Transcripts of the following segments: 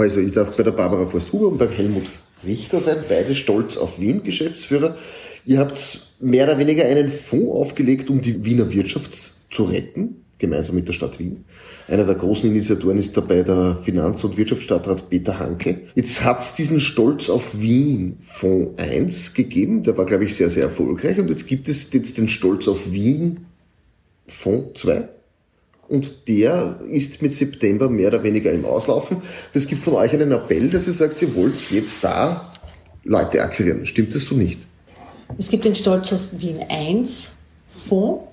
Also ich darf bei der Barbara Forsthuber und beim Helmut Richter sein, beide stolz auf Wien, Geschäftsführer. Ihr habt mehr oder weniger einen Fonds aufgelegt, um die Wiener Wirtschaft zu retten, gemeinsam mit der Stadt Wien. Einer der großen Initiatoren ist dabei der Finanz- und Wirtschaftsstadtrat Peter Hanke. Jetzt hat es diesen Stolz auf Wien Fonds 1 gegeben, der war, glaube ich, sehr, sehr erfolgreich. Und jetzt gibt es jetzt den Stolz auf Wien Fonds 2 und der ist mit September mehr oder weniger im Auslaufen. Es gibt von euch einen Appell, dass ihr sagt, ihr wollt jetzt da Leute akquirieren. Stimmt das so nicht? Es gibt den Stolz auf Wien 1 Fonds.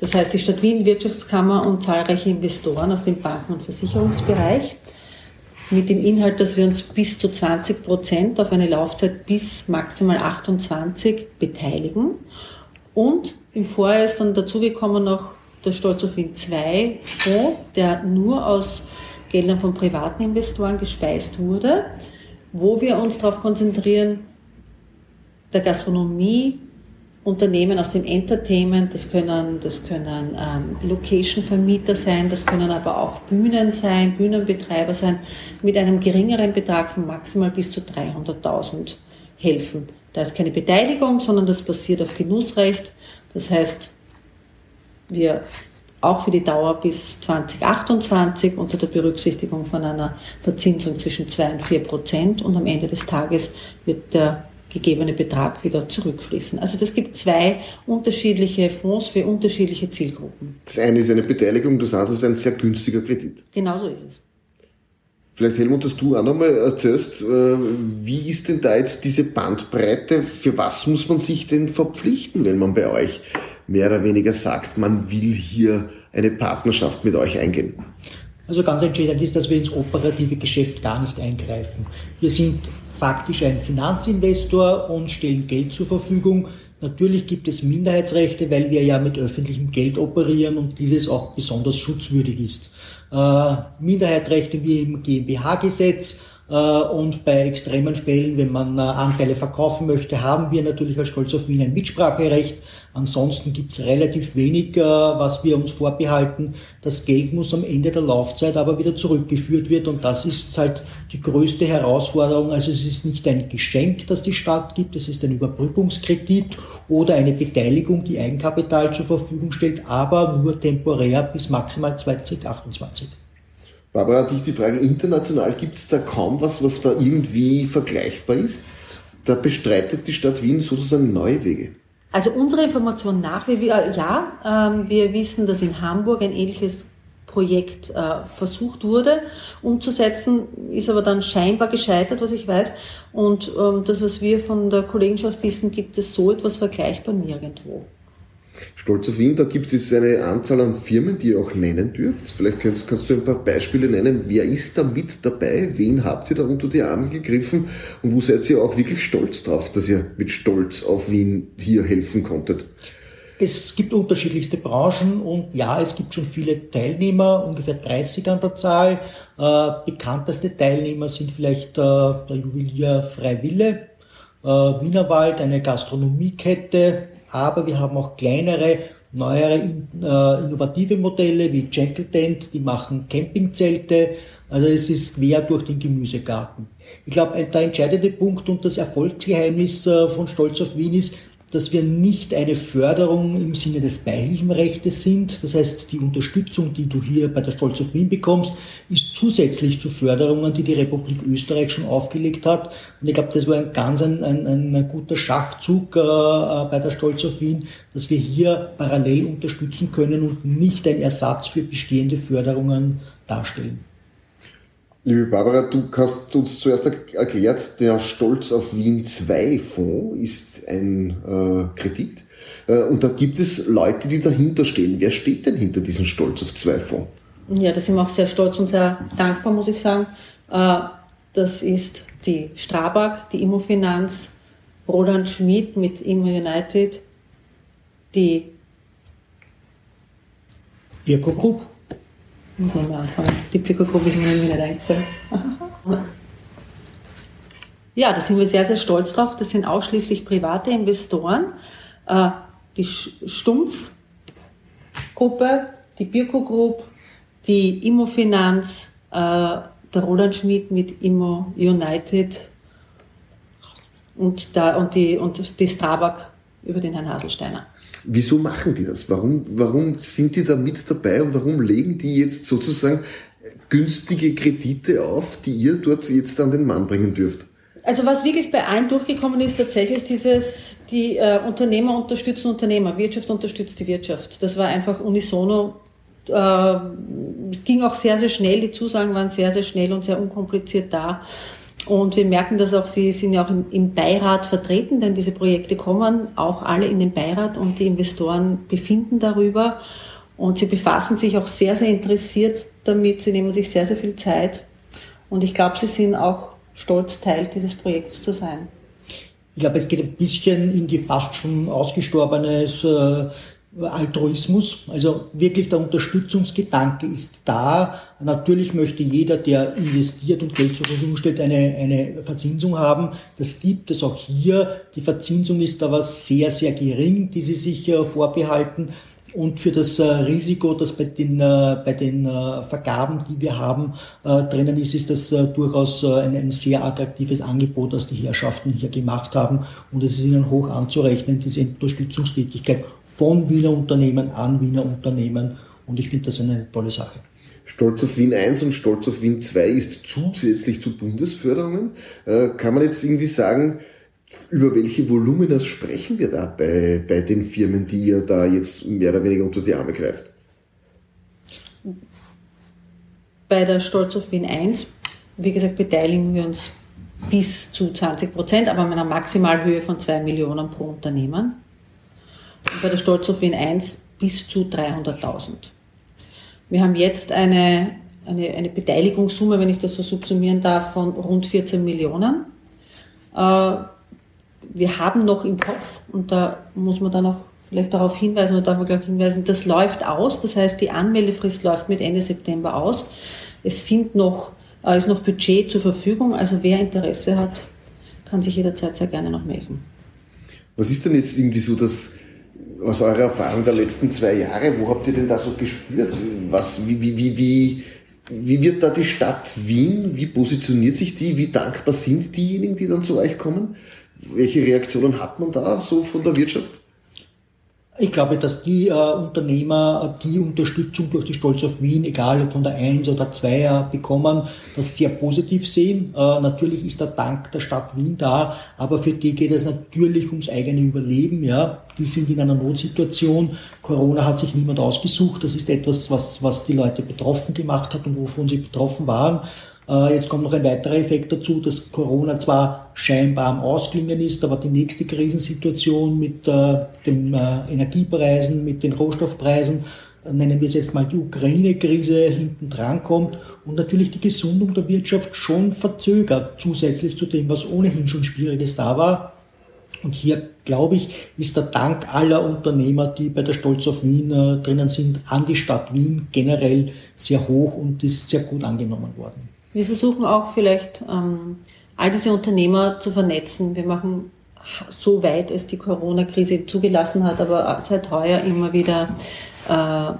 Das heißt, die Stadt Wien, Wirtschaftskammer und zahlreiche Investoren aus dem Banken- und Versicherungsbereich mit dem Inhalt, dass wir uns bis zu 20 Prozent auf eine Laufzeit bis maximal 28 beteiligen. Und im Vorjahr ist dann dazugekommen noch der Stolz auf Wien 2 Fonds, der nur aus Geldern von privaten Investoren gespeist wurde, wo wir uns darauf konzentrieren, der Gastronomie, Unternehmen aus dem Entertainment, das können, das können ähm, Location-Vermieter sein, das können aber auch Bühnen sein, Bühnenbetreiber sein, mit einem geringeren Betrag von maximal bis zu 300.000 helfen. Da ist keine Beteiligung, sondern das basiert auf Genussrecht. Das heißt, wir auch für die Dauer bis 2028 unter der Berücksichtigung von einer Verzinsung zwischen 2 und 4 Prozent und am Ende des Tages wird der gegebene Betrag wieder zurückfließen. Also das gibt zwei unterschiedliche Fonds für unterschiedliche Zielgruppen. Das eine ist eine Beteiligung, das andere ist ein sehr günstiger Kredit. Genau so ist es. Vielleicht Helmut, dass du auch nochmal erzählst, äh, wie ist denn da jetzt diese Bandbreite? Für was muss man sich denn verpflichten, wenn man bei euch mehr oder weniger sagt, man will hier eine Partnerschaft mit euch eingehen? Also ganz entscheidend ist, dass wir ins operative Geschäft gar nicht eingreifen. Wir sind faktisch ein Finanzinvestor und stellen Geld zur Verfügung. Natürlich gibt es Minderheitsrechte, weil wir ja mit öffentlichem Geld operieren und dieses auch besonders schutzwürdig ist. Äh, Minderheitsrechte wie im GmbH-Gesetz, und bei extremen Fällen, wenn man äh, Anteile verkaufen möchte, haben wir natürlich als Stolz auf Wien ein Mitspracherecht. Ansonsten gibt es relativ wenig, äh, was wir uns vorbehalten. Das Geld muss am Ende der Laufzeit aber wieder zurückgeführt wird und das ist halt die größte Herausforderung. Also es ist nicht ein Geschenk, das die Stadt gibt, es ist ein Überbrückungskredit oder eine Beteiligung, die Eigenkapital zur Verfügung stellt, aber nur temporär bis maximal 2028. Barbara, dich die Frage, international gibt es da kaum was, was da irgendwie vergleichbar ist? Da bestreitet die Stadt Wien sozusagen neue Wege. Also unsere Information nach, wie wir, ja, ähm, wir wissen, dass in Hamburg ein ähnliches Projekt äh, versucht wurde umzusetzen, ist aber dann scheinbar gescheitert, was ich weiß. Und ähm, das, was wir von der Kollegenschaft wissen, gibt es so etwas vergleichbar nirgendwo. Stolz auf Wien, da gibt es jetzt eine Anzahl an Firmen, die ihr auch nennen dürft. Vielleicht kannst, kannst, du ein paar Beispiele nennen. Wer ist da mit dabei? Wen habt ihr da unter die Arme gegriffen? Und wo seid ihr auch wirklich stolz drauf, dass ihr mit Stolz auf Wien hier helfen konntet? Es gibt unterschiedlichste Branchen und ja, es gibt schon viele Teilnehmer, ungefähr 30 an der Zahl. Äh, bekannteste Teilnehmer sind vielleicht äh, der Juwelier Freiwille, äh, Wienerwald, eine Gastronomiekette, aber wir haben auch kleinere, neuere, äh, innovative Modelle wie Gentle Tent, die machen Campingzelte. Also es ist quer durch den Gemüsegarten. Ich glaube, der entscheidende Punkt und das Erfolgsgeheimnis äh, von Stolz auf Wien ist, dass wir nicht eine Förderung im Sinne des Beihilfenrechts sind. Das heißt, die Unterstützung, die du hier bei der Stolz auf Wien bekommst, ist zusätzlich zu Förderungen, die die Republik Österreich schon aufgelegt hat. Und ich glaube, das war ein ganz ein, ein, ein guter Schachzug äh, bei der Stolz auf Wien, dass wir hier parallel unterstützen können und nicht ein Ersatz für bestehende Förderungen darstellen. Liebe Barbara, du hast uns zuerst erklärt, der Stolz auf Wien 2 Fonds ist ein äh, Kredit. Äh, und da gibt es Leute, die dahinter stehen. Wer steht denn hinter diesem Stolz auf 2 Fonds? Ja, da sind wir auch sehr stolz und sehr dankbar, muss ich sagen. Äh, das ist die Strabag, die Immofinanz, Roland Schmidt mit Immo United, die Birko Group Psychogruppe ist mir nicht eingefallen. Ja, da sind wir sehr, sehr stolz drauf. Das sind ausschließlich private Investoren. Äh, die Stumpf-Gruppe, die Birko Group, die Immofinanz, äh, der Roland Schmidt mit Immo United und, da, und, die, und die Strabag über den Herrn Haselsteiner. Wieso machen die das? Warum, warum sind die da mit dabei und warum legen die jetzt sozusagen günstige Kredite auf, die ihr dort jetzt an den Mann bringen dürft? Also was wirklich bei allen durchgekommen ist, tatsächlich dieses, die äh, Unternehmer unterstützen Unternehmer, Wirtschaft unterstützt die Wirtschaft. Das war einfach unisono. Äh, es ging auch sehr, sehr schnell, die Zusagen waren sehr, sehr schnell und sehr unkompliziert da. Und wir merken dass auch, Sie sind ja auch im, Beirat vertreten, denn diese Projekte kommen auch alle in den Beirat und die Investoren befinden darüber. Und sie befassen sich auch sehr, sehr interessiert damit. Sie nehmen sich sehr, sehr viel Zeit. Und ich glaube, sie sind auch stolz, Teil dieses Projekts zu sein. Ich glaube, es geht ein bisschen in die fast schon ausgestorbenes äh, Altruismus. Also wirklich der Unterstützungsgedanke ist da. Natürlich möchte jeder, der investiert und Geld zur Verfügung stellt, eine, eine Verzinsung haben. Das gibt es auch hier. Die Verzinsung ist aber sehr, sehr gering, die sie sich äh, vorbehalten. Und für das äh, Risiko, das bei den, äh, bei den Vergaben, die wir haben, drinnen ist, ist das durchaus ein, ein sehr attraktives Angebot, das die Herrschaften hier gemacht haben. Und es ist ihnen hoch anzurechnen, diese Unterstützungstätigkeit von Wiener Unternehmen an Wiener Unternehmen. Und ich finde das eine tolle Sache. Stolz auf Wien 1 und Stolz auf Wien 2 ist zusätzlich zu Bundesförderungen. Äh, kann man jetzt irgendwie sagen, über welche Volumina sprechen wir da bei, bei den Firmen, die ihr da jetzt mehr oder weniger unter die Arme greift? Bei der Stolz auf Wien 1, wie gesagt, beteiligen wir uns bis zu 20 Prozent, aber mit einer Maximalhöhe von 2 Millionen pro Unternehmen bei der Stolz auf Wien 1 bis zu 300.000. Wir haben jetzt eine, eine, eine Beteiligungssumme, wenn ich das so subsumieren darf, von rund 14 Millionen. Äh, wir haben noch im Kopf, und da muss man dann auch vielleicht darauf hinweisen oder darf man gleich hinweisen, das läuft aus, das heißt die Anmeldefrist läuft mit Ende September aus. Es sind noch, äh, ist noch Budget zur Verfügung, also wer Interesse hat, kann sich jederzeit sehr gerne noch melden. Was ist denn jetzt irgendwie so das aus eurer Erfahrung der letzten zwei Jahre, wo habt ihr denn da so gespürt? Was, wie, wie, wie, wie, wie wird da die Stadt Wien, wie positioniert sich die, wie dankbar sind diejenigen, die dann zu euch kommen? Welche Reaktionen hat man da so von der Wirtschaft? Ich glaube, dass die äh, Unternehmer die Unterstützung durch die Stolz auf Wien, egal ob von der 1 oder 2 äh, bekommen, das sehr positiv sehen. Äh, natürlich ist der Dank der Stadt Wien da, aber für die geht es natürlich ums eigene Überleben. Ja, Die sind in einer Notsituation. Corona hat sich niemand ausgesucht. Das ist etwas, was, was die Leute betroffen gemacht hat und wovon sie betroffen waren. Äh, jetzt kommt noch ein weiterer Effekt dazu, dass Corona zwar scheinbar am Ausklingen ist, aber die nächste Krisensituation mit äh, den äh, Energiepreisen, mit den Rohstoffpreisen, nennen wir es jetzt mal die Ukraine-Krise, hinten dran kommt und natürlich die Gesundung der Wirtschaft schon verzögert, zusätzlich zu dem, was ohnehin schon Schwieriges da war. Und hier, glaube ich, ist der Dank aller Unternehmer, die bei der Stolz auf Wien äh, drinnen sind, an die Stadt Wien generell sehr hoch und ist sehr gut angenommen worden. Wir versuchen auch vielleicht ähm, all diese Unternehmer zu vernetzen. Wir machen so weit es die Corona-Krise zugelassen hat, aber seit heuer immer wieder äh,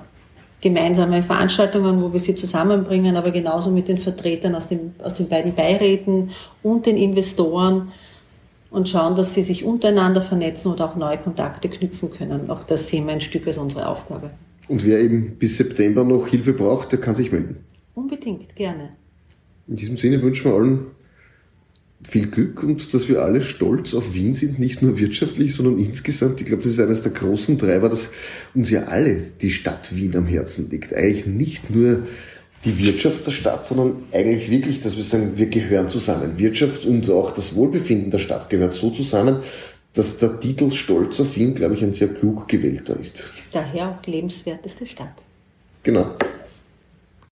gemeinsame Veranstaltungen, wo wir sie zusammenbringen, aber genauso mit den Vertretern aus, dem, aus den beiden Beiräten und den Investoren und schauen, dass sie sich untereinander vernetzen und auch neue Kontakte knüpfen können. Auch das sehen wir ein Stück als unsere Aufgabe. Und wer eben bis September noch Hilfe braucht, der kann sich melden. Unbedingt, gerne. In diesem Sinne wünschen wir allen viel Glück und dass wir alle stolz auf Wien sind, nicht nur wirtschaftlich, sondern insgesamt. Ich glaube, das ist eines der großen Treiber, dass uns ja alle die Stadt Wien am Herzen liegt. Eigentlich nicht nur die Wirtschaft der Stadt, sondern eigentlich wirklich, dass wir sagen, wir gehören zusammen. Wirtschaft und auch das Wohlbefinden der Stadt gehört so zusammen, dass der Titel Stolz auf Wien, glaube ich, ein sehr klug gewählter ist. Daher auch lebenswerteste Stadt. Genau.